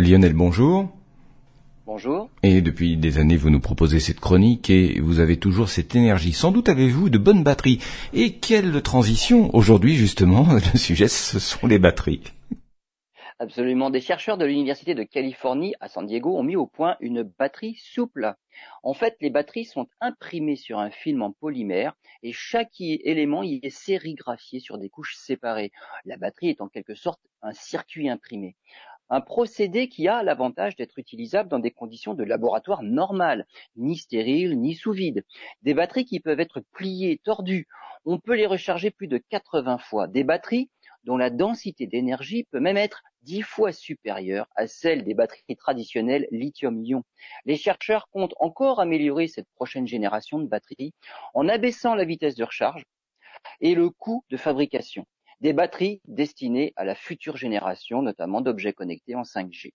Lionel, bonjour. Bonjour. Et depuis des années, vous nous proposez cette chronique et vous avez toujours cette énergie. Sans doute avez-vous de bonnes batteries. Et quelle transition Aujourd'hui, justement, le sujet, ce sont les batteries. Absolument. Des chercheurs de l'Université de Californie à San Diego ont mis au point une batterie souple. En fait, les batteries sont imprimées sur un film en polymère et chaque élément y est sérigraphié sur des couches séparées. La batterie est en quelque sorte un circuit imprimé. Un procédé qui a l'avantage d'être utilisable dans des conditions de laboratoire normales, ni stériles, ni sous vide. Des batteries qui peuvent être pliées, tordues. On peut les recharger plus de 80 fois. Des batteries dont la densité d'énergie peut même être dix fois supérieure à celle des batteries traditionnelles lithium-ion. Les chercheurs comptent encore améliorer cette prochaine génération de batteries en abaissant la vitesse de recharge et le coût de fabrication des batteries destinées à la future génération, notamment d'objets connectés en 5G.